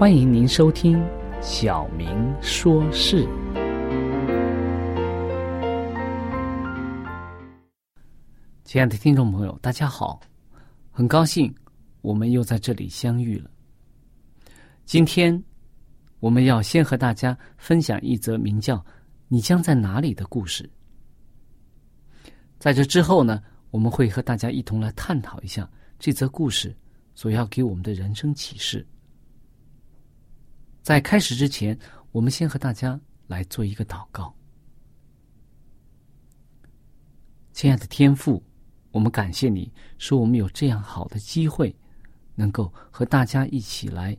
欢迎您收听《小明说事》。亲爱的听众朋友，大家好，很高兴我们又在这里相遇了。今天我们要先和大家分享一则名叫《你将在哪里》的故事。在这之后呢，我们会和大家一同来探讨一下这则故事所要给我们的人生启示。在开始之前，我们先和大家来做一个祷告。亲爱的天父，我们感谢你，说我们有这样好的机会，能够和大家一起来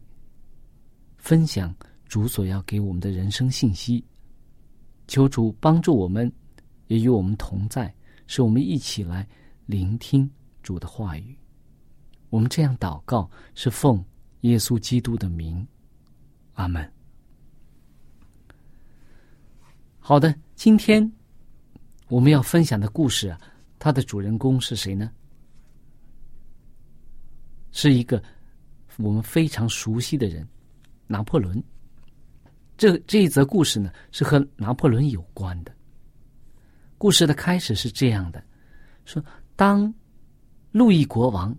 分享主所要给我们的人生信息。求主帮助我们，也与我们同在，使我们一起来聆听主的话语。我们这样祷告，是奉耶稣基督的名。阿门。好的，今天我们要分享的故事啊，它的主人公是谁呢？是一个我们非常熟悉的人——拿破仑。这这一则故事呢，是和拿破仑有关的。故事的开始是这样的：说，当路易国王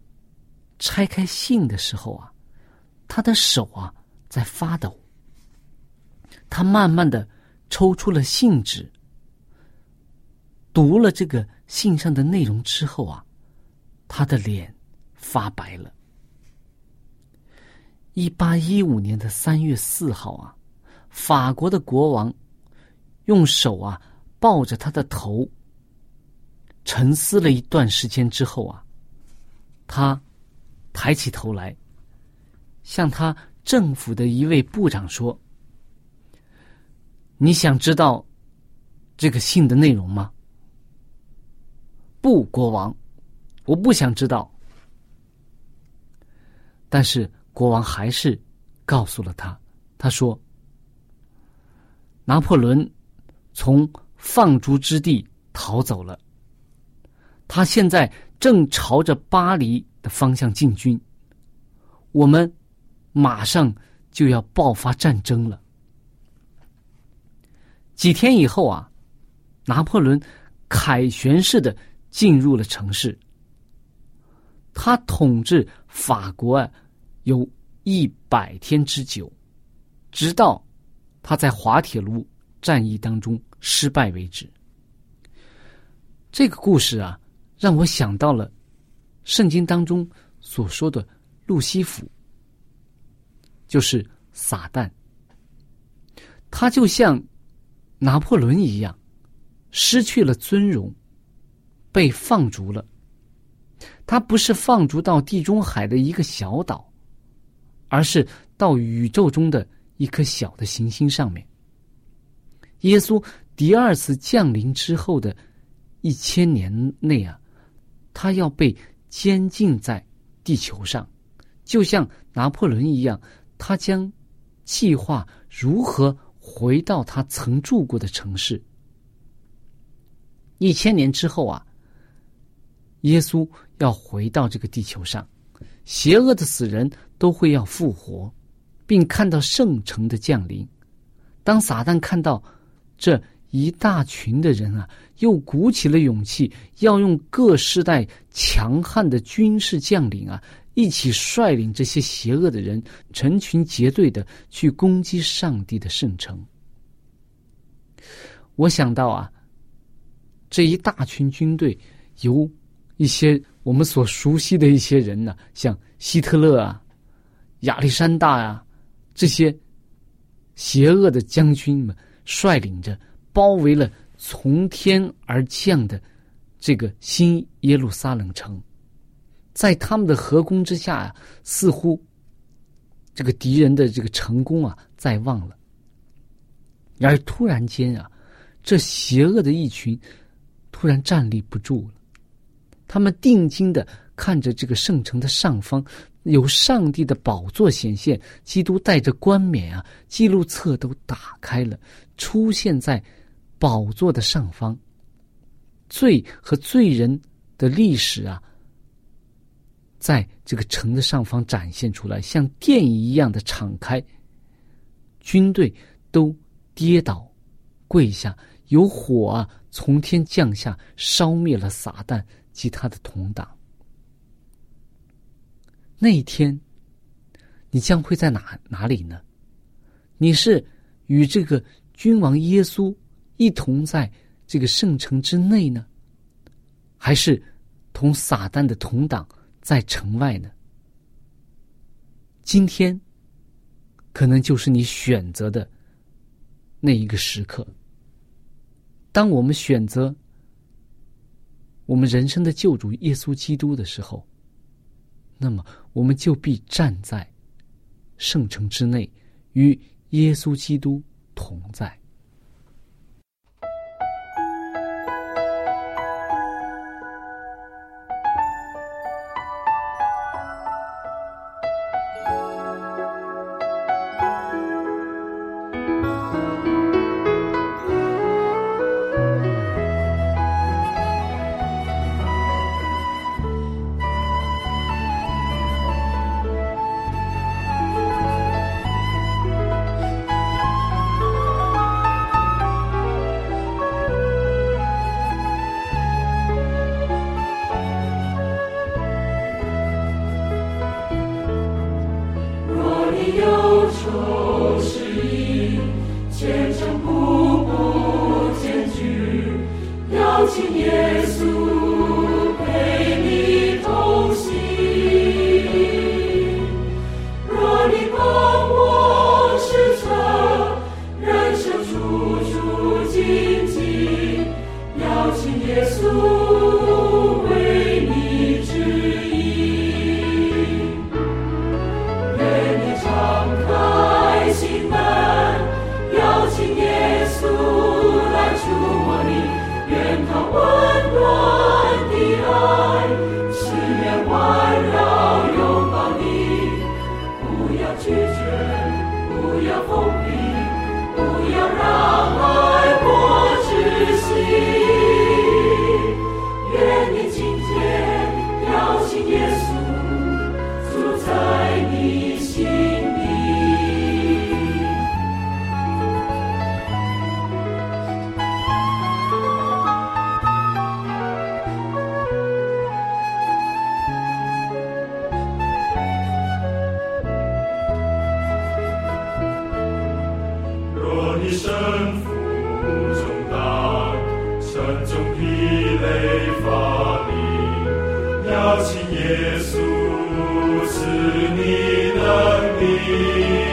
拆开信的时候啊，他的手啊。在发抖，他慢慢的抽出了信纸，读了这个信上的内容之后啊，他的脸发白了。一八一五年的三月四号啊，法国的国王用手啊抱着他的头，沉思了一段时间之后啊，他抬起头来，向他。政府的一位部长说：“你想知道这个信的内容吗？”“不，国王，我不想知道。”但是国王还是告诉了他，他说：“拿破仑从放逐之地逃走了，他现在正朝着巴黎的方向进军。我们。”马上就要爆发战争了。几天以后啊，拿破仑凯旋式的进入了城市。他统治法国啊，有一百天之久，直到他在滑铁卢战役当中失败为止。这个故事啊，让我想到了圣经当中所说的路西弗，就是撒旦。他就像拿破仑一样，失去了尊荣，被放逐了。他不是放逐到地中海的一个小岛，而是到宇宙中的一颗小的行星上面。耶稣第二次降临之后的一千年内啊，他要被监禁在地球上，就像拿破仑一样，他将计划如何回到他曾住过的城市。一千年之后啊。耶稣要回到这个地球上，邪恶的死人都会要复活，并看到圣城的降临。当撒旦看到这一大群的人啊，又鼓起了勇气，要用各世代强悍的军事将领啊，一起率领这些邪恶的人，成群结队的去攻击上帝的圣城。我想到啊，这一大群军队由。一些我们所熟悉的一些人呢，像希特勒啊、亚历山大啊，这些邪恶的将军们率领着，包围了从天而降的这个新耶路撒冷城，在他们的合攻之下呀，似乎这个敌人的这个成功啊在望了。然而突然间啊，这邪恶的一群突然站立不住了。他们定睛的看着这个圣城的上方，有上帝的宝座显现，基督带着冠冕啊，记录册都打开了，出现在宝座的上方。罪和罪人的历史啊，在这个城的上方展现出来，像电一样的敞开。军队都跌倒，跪下，有火啊从天降下，烧灭了撒旦。及他的同党，那一天，你将会在哪哪里呢？你是与这个君王耶稣一同在这个圣城之内呢，还是同撒旦的同党在城外呢？今天，可能就是你选择的那一个时刻。当我们选择。我们人生的救主耶稣基督的时候，那么我们就必站在圣城之内，与耶稣基督同在。负重担，身中疲累，乏力，邀请耶稣是你能力。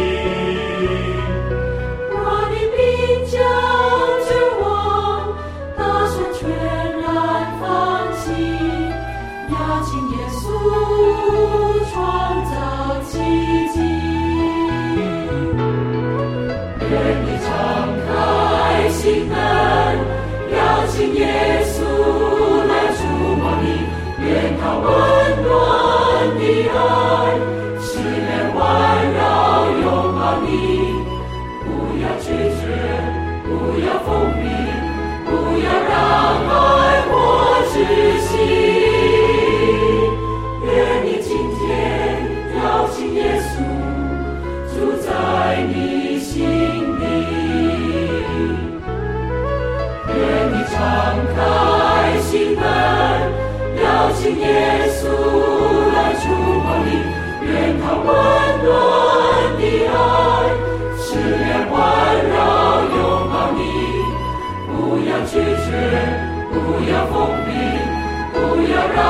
大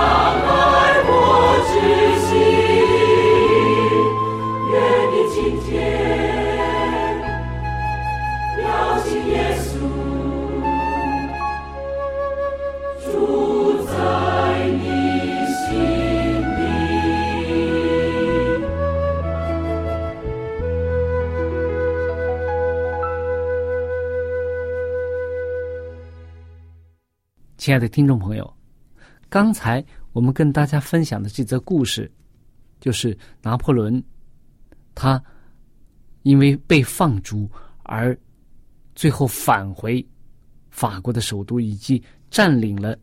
爱我之心，愿你今天亲爱的听众朋友，刚才我们跟大家分享的这则故事，就是拿破仑他因为被放逐而最后返回法国的首都，以及占领了、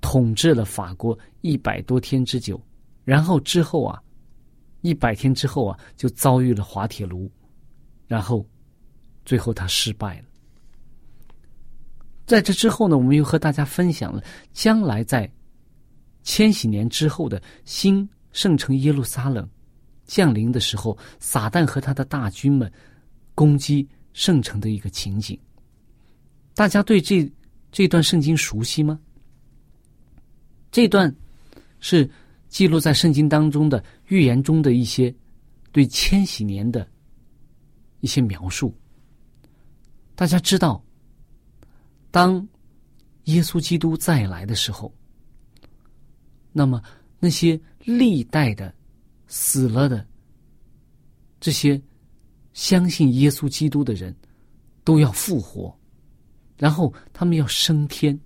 统治了法国一百多天之久，然后之后啊，一百天之后啊，就遭遇了滑铁卢，然后最后他失败了。在这之后呢，我们又和大家分享了将来在千禧年之后的新圣城耶路撒冷降临的时候，撒旦和他的大军们攻击圣城的一个情景。大家对这这段圣经熟悉吗？这段是记录在圣经当中的预言中的一些对千禧年的一些描述。大家知道。当耶稣基督再来的时候，那么那些历代的死了的这些相信耶稣基督的人，都要复活，然后他们要升天，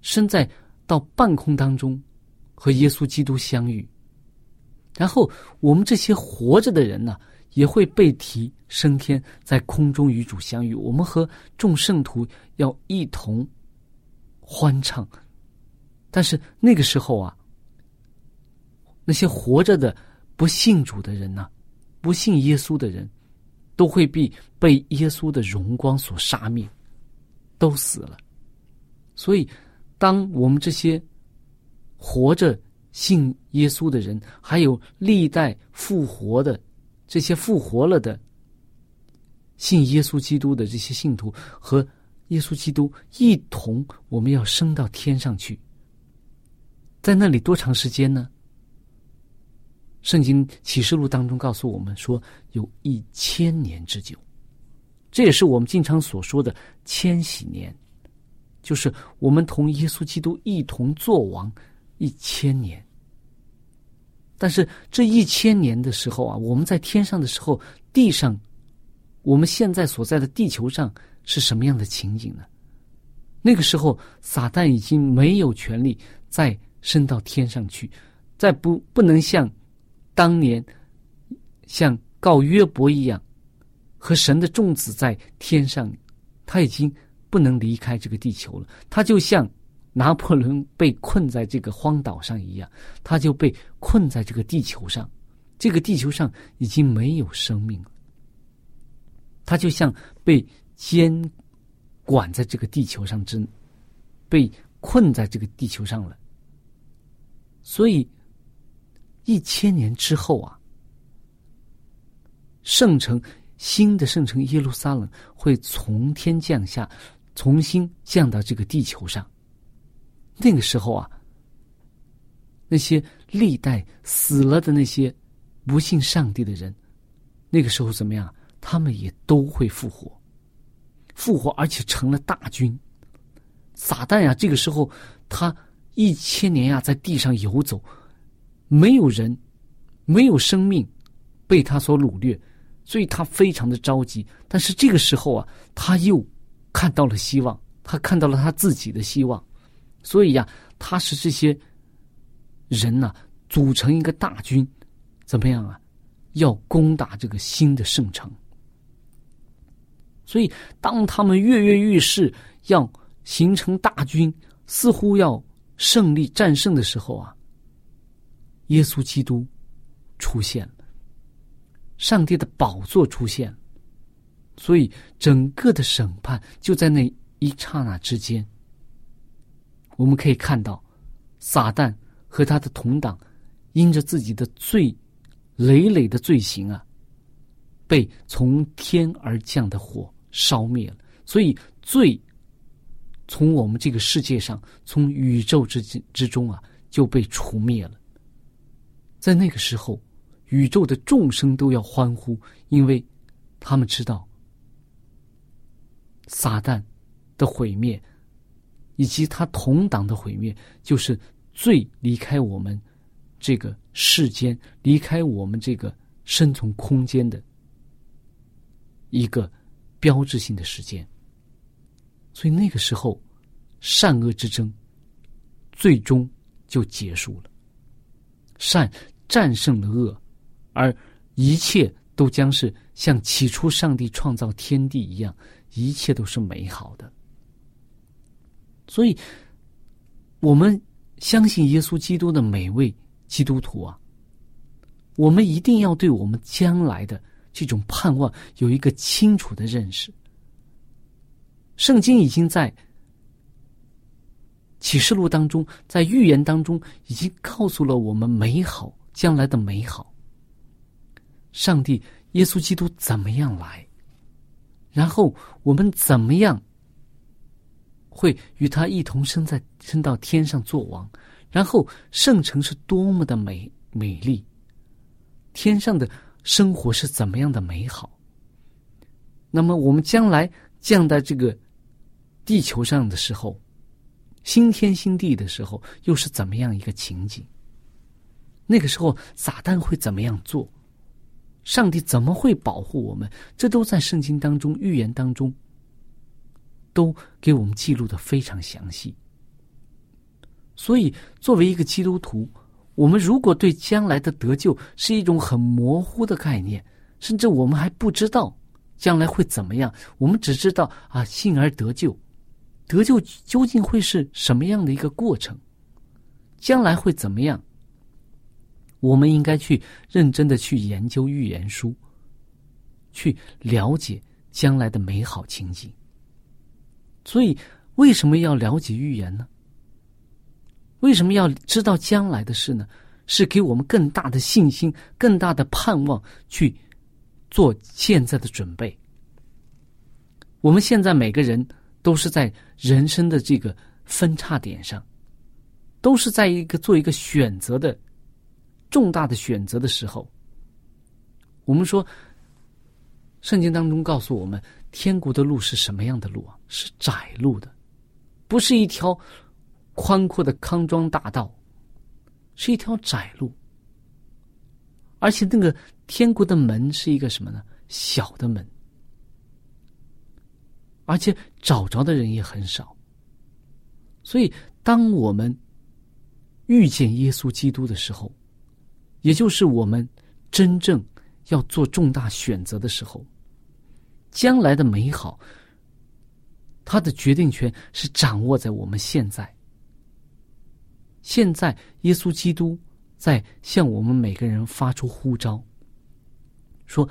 升在到半空当中和耶稣基督相遇，然后我们这些活着的人呢？也会被提升天，在空中与主相遇。我们和众圣徒要一同欢唱，但是那个时候啊，那些活着的不信主的人呢，不信耶稣的人，都会被被耶稣的荣光所杀灭，都死了。所以，当我们这些活着信耶稣的人，还有历代复活的。这些复活了的、信耶稣基督的这些信徒和耶稣基督一同，我们要升到天上去。在那里多长时间呢？圣经启示录当中告诉我们说，有一千年之久。这也是我们经常所说的千禧年，就是我们同耶稣基督一同作王一千年。但是这一千年的时候啊，我们在天上的时候，地上，我们现在所在的地球上是什么样的情景呢？那个时候，撒旦已经没有权利在升到天上去，再不不能像当年像告约伯一样，和神的众子在天上，他已经不能离开这个地球了。他就像。拿破仑被困在这个荒岛上一样，他就被困在这个地球上，这个地球上已经没有生命了。他就像被监管在这个地球上之，被困在这个地球上了。所以，一千年之后啊，圣城新的圣城耶路撒冷会从天降下，重新降到这个地球上。那个时候啊，那些历代死了的那些不信上帝的人，那个时候怎么样？他们也都会复活，复活，而且成了大军。撒旦呀，这个时候他一千年呀，在地上游走，没有人，没有生命被他所掳掠，所以他非常的着急。但是这个时候啊，他又看到了希望，他看到了他自己的希望，所以呀，他是这些人呐，组成一个大军，怎么样啊？要攻打这个新的圣城。所以，当他们跃跃欲试，要形成大军，似乎要胜利战胜的时候啊，耶稣基督出现了，上帝的宝座出现了，所以整个的审判就在那一刹那之间。我们可以看到，撒旦和他的同党，因着自己的罪累累的罪行啊，被从天而降的火。烧灭了，所以罪从我们这个世界上，从宇宙之之中啊，就被除灭了。在那个时候，宇宙的众生都要欢呼，因为他们知道撒旦的毁灭，以及他同党的毁灭，就是最离开我们这个世间，离开我们这个生存空间的一个。标志性的时间，所以那个时候，善恶之争最终就结束了，善战胜了恶，而一切都将是像起初上帝创造天地一样，一切都是美好的。所以，我们相信耶稣基督的每位基督徒啊，我们一定要对我们将来的。这种盼望有一个清楚的认识。圣经已经在启示录当中，在预言当中，已经告诉了我们美好将来的美好。上帝耶稣基督怎么样来？然后我们怎么样会与他一同升在升到天上做王？然后圣城是多么的美美丽，天上的。生活是怎么样的美好？那么我们将来降在这个地球上的时候，新天新地的时候，又是怎么样一个情景？那个时候撒旦会怎么样做？上帝怎么会保护我们？这都在圣经当中预言当中，都给我们记录的非常详细。所以，作为一个基督徒。我们如果对将来的得救是一种很模糊的概念，甚至我们还不知道将来会怎么样，我们只知道啊，信而得救，得救究竟会是什么样的一个过程，将来会怎么样？我们应该去认真的去研究预言书，去了解将来的美好情景。所以，为什么要了解预言呢？为什么要知道将来的事呢？是给我们更大的信心、更大的盼望，去做现在的准备。我们现在每个人都是在人生的这个分叉点上，都是在一个做一个选择的重大的选择的时候。我们说，圣经当中告诉我们，天国的路是什么样的路啊？是窄路的，不是一条。宽阔的康庄大道，是一条窄路，而且那个天国的门是一个什么呢？小的门，而且找着的人也很少。所以，当我们遇见耶稣基督的时候，也就是我们真正要做重大选择的时候，将来的美好，它的决定权是掌握在我们现在。现在，耶稣基督在向我们每个人发出呼召，说：“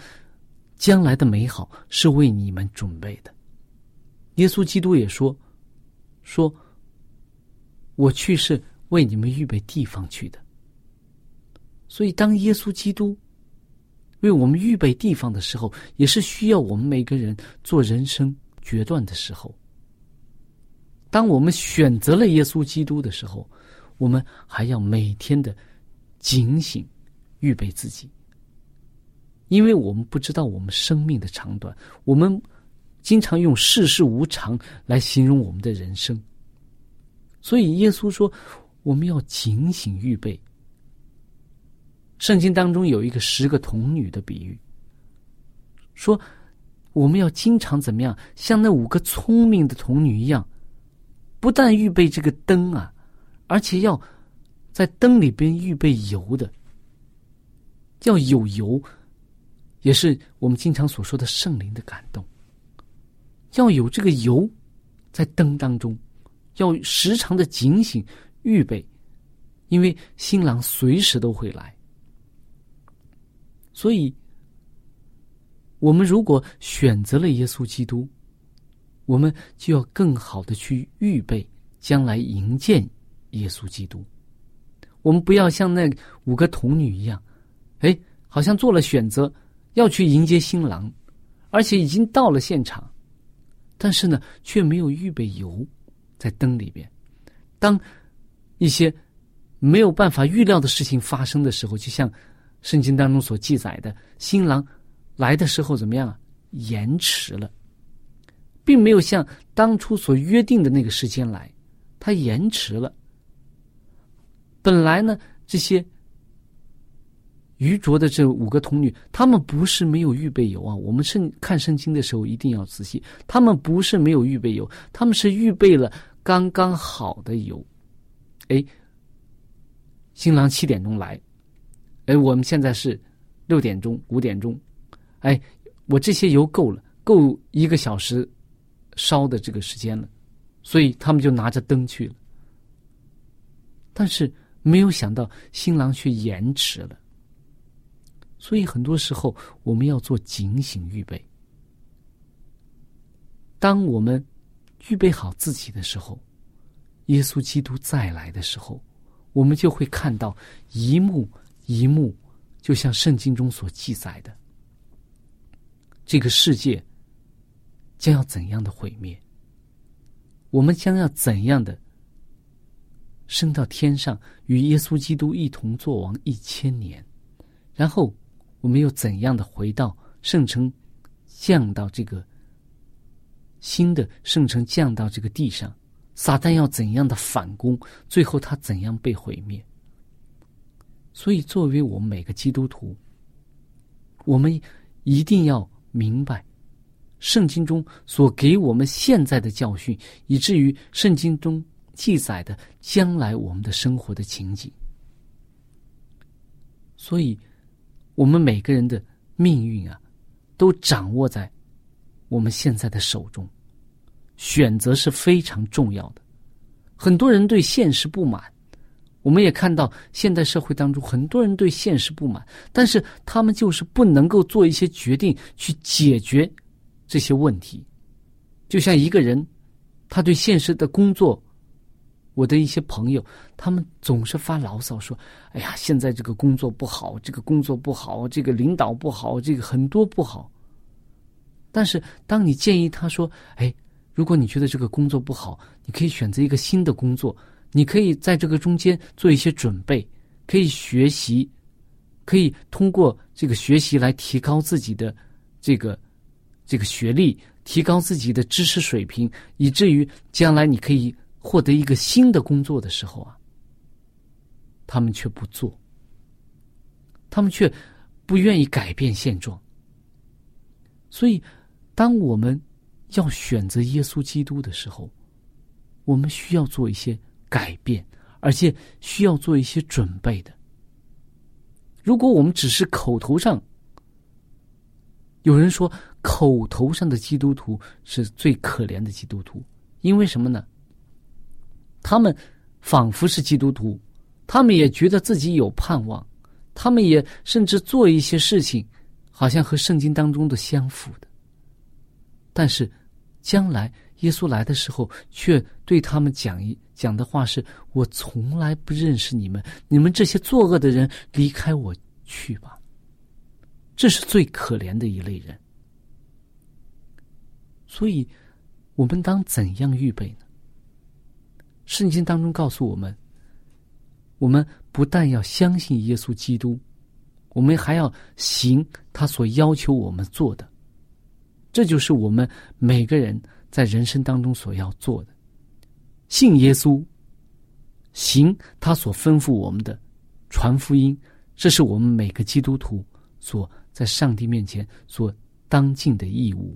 将来的美好是为你们准备的。”耶稣基督也说：“说我去是为你们预备地方去的。”所以，当耶稣基督为我们预备地方的时候，也是需要我们每个人做人生决断的时候。当我们选择了耶稣基督的时候。我们还要每天的警醒，预备自己。因为我们不知道我们生命的长短，我们经常用世事无常来形容我们的人生。所以耶稣说，我们要警醒预备。圣经当中有一个十个童女的比喻，说我们要经常怎么样，像那五个聪明的童女一样，不但预备这个灯啊，而且要在灯里边预备油的，要有油。也是我们经常所说的圣灵的感动，要有这个油在灯当中，要时常的警醒预备，因为新郎随时都会来。所以，我们如果选择了耶稣基督，我们就要更好的去预备将来迎接耶稣基督。我们不要像那五个童女一样，哎，好像做了选择。要去迎接新郎，而且已经到了现场，但是呢，却没有预备油在灯里边。当一些没有办法预料的事情发生的时候，就像圣经当中所记载的，新郎来的时候怎么样啊？延迟了，并没有像当初所约定的那个时间来，他延迟了。本来呢，这些。愚拙的这五个童女，她们不是没有预备油啊！我们圣看圣经的时候一定要仔细，她们不是没有预备油，她们是预备了刚刚好的油。哎，新郎七点钟来，哎，我们现在是六点钟、五点钟，哎，我这些油够了，够一个小时烧的这个时间了，所以他们就拿着灯去了。但是没有想到，新郎却延迟了。所以很多时候，我们要做警醒预备。当我们预备好自己的时候，耶稣基督再来的时候，我们就会看到一幕一幕，就像圣经中所记载的，这个世界将要怎样的毁灭，我们将要怎样的升到天上，与耶稣基督一同作王一千年，然后。我们又怎样的回到圣城，降到这个新的圣城，降到这个地上？撒旦要怎样的反攻？最后他怎样被毁灭？所以，作为我们每个基督徒，我们一定要明白圣经中所给我们现在的教训，以至于圣经中记载的将来我们的生活的情景。所以。我们每个人的命运啊，都掌握在我们现在的手中。选择是非常重要的。很多人对现实不满，我们也看到现代社会当中很多人对现实不满，但是他们就是不能够做一些决定去解决这些问题。就像一个人，他对现实的工作。我的一些朋友，他们总是发牢骚说：“哎呀，现在这个工作不好，这个工作不好，这个领导不好，这个很多不好。”但是，当你建议他说：“哎，如果你觉得这个工作不好，你可以选择一个新的工作，你可以在这个中间做一些准备，可以学习，可以通过这个学习来提高自己的这个这个学历，提高自己的知识水平，以至于将来你可以。”获得一个新的工作的时候啊，他们却不做，他们却不愿意改变现状。所以，当我们要选择耶稣基督的时候，我们需要做一些改变，而且需要做一些准备的。如果我们只是口头上，有人说口头上的基督徒是最可怜的基督徒，因为什么呢？他们仿佛是基督徒，他们也觉得自己有盼望，他们也甚至做一些事情，好像和圣经当中的相符的。但是，将来耶稣来的时候，却对他们讲一讲的话是：“我从来不认识你们，你们这些作恶的人，离开我去吧。”这是最可怜的一类人。所以，我们当怎样预备呢？圣经当中告诉我们，我们不但要相信耶稣基督，我们还要行他所要求我们做的。这就是我们每个人在人生当中所要做的：信耶稣，行他所吩咐我们的，传福音。这是我们每个基督徒所在上帝面前所当尽的义务。